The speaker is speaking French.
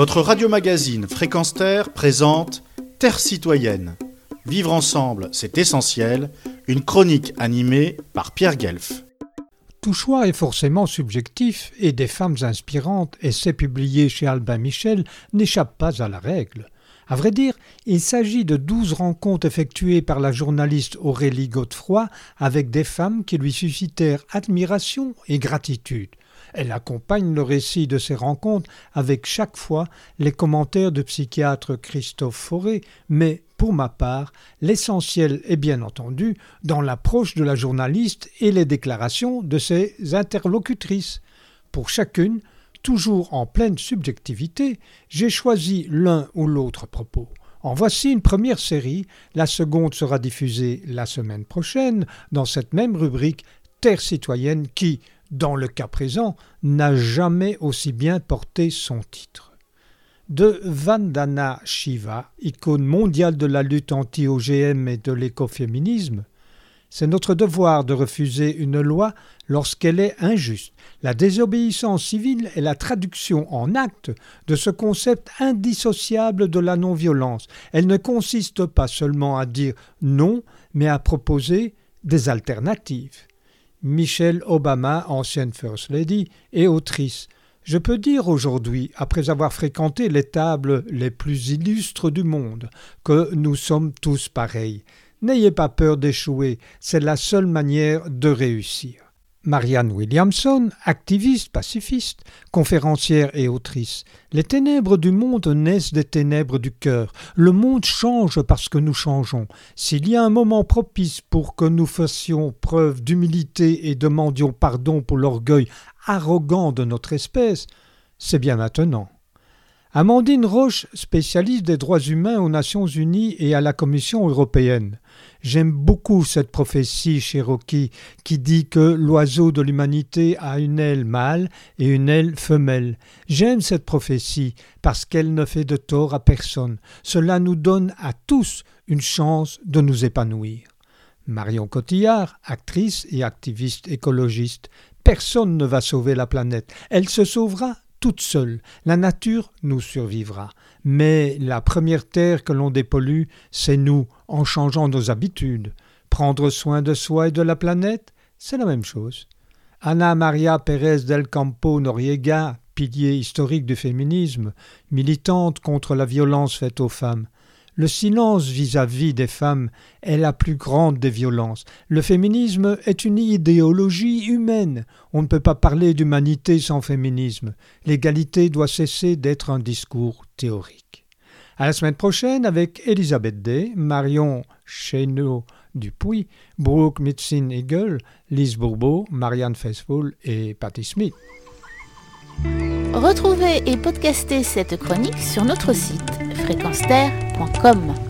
Votre radio-magazine Fréquence Terre présente Terre citoyenne. Vivre ensemble, c'est essentiel. Une chronique animée par Pierre Guelf. Tout choix est forcément subjectif et des femmes inspirantes, essais publiés chez Albin Michel, n'échappent pas à la règle. À vrai dire, il s'agit de douze rencontres effectuées par la journaliste Aurélie Godefroy avec des femmes qui lui suscitèrent admiration et gratitude. Elle accompagne le récit de ces rencontres avec chaque fois les commentaires du psychiatre Christophe Fauré, mais pour ma part, l'essentiel est bien entendu dans l'approche de la journaliste et les déclarations de ses interlocutrices. Pour chacune, toujours en pleine subjectivité, j'ai choisi l'un ou l'autre propos. En voici une première série, la seconde sera diffusée la semaine prochaine dans cette même rubrique Terre citoyenne qui, dans le cas présent, n'a jamais aussi bien porté son titre. De Vandana Shiva, icône mondiale de la lutte anti-OGM et de l'écoféminisme, c'est notre devoir de refuser une loi lorsqu'elle est injuste. La désobéissance civile est la traduction en acte de ce concept indissociable de la non-violence. Elle ne consiste pas seulement à dire non, mais à proposer des alternatives. Michelle Obama, ancienne First Lady et autrice. Je peux dire aujourd'hui, après avoir fréquenté les tables les plus illustres du monde, que nous sommes tous pareils. N'ayez pas peur d'échouer, c'est la seule manière de réussir. Marianne Williamson, activiste pacifiste, conférencière et autrice. Les ténèbres du monde naissent des ténèbres du cœur. Le monde change parce que nous changeons. S'il y a un moment propice pour que nous fassions preuve d'humilité et demandions pardon pour l'orgueil arrogant de notre espèce, c'est bien maintenant. Amandine Roche, spécialiste des droits humains aux Nations Unies et à la Commission européenne. J'aime beaucoup cette prophétie Cherokee qui dit que l'oiseau de l'humanité a une aile mâle et une aile femelle. J'aime cette prophétie parce qu'elle ne fait de tort à personne. Cela nous donne à tous une chance de nous épanouir. Marion Cotillard, actrice et activiste écologiste. Personne ne va sauver la planète. Elle se sauvera toute seule. La nature nous survivra. Mais la première terre que l'on dépollue, c'est nous, en changeant nos habitudes. Prendre soin de soi et de la planète, c'est la même chose. Ana Maria Pérez del Campo Noriega, pilier historique du féminisme, militante contre la violence faite aux femmes, le silence vis-à-vis des femmes est la plus grande des violences. Le féminisme est une idéologie humaine. On ne peut pas parler d'humanité sans féminisme. L'égalité doit cesser d'être un discours théorique. À la semaine prochaine avec Elisabeth Day, Marion Chéneau Dupuis, Brooke Mitzin Eagle, Lise Bourbeau, Marianne Faithfull et Patty Smith. Retrouvez et podcastez cette chronique sur notre site fréquence-terre.com.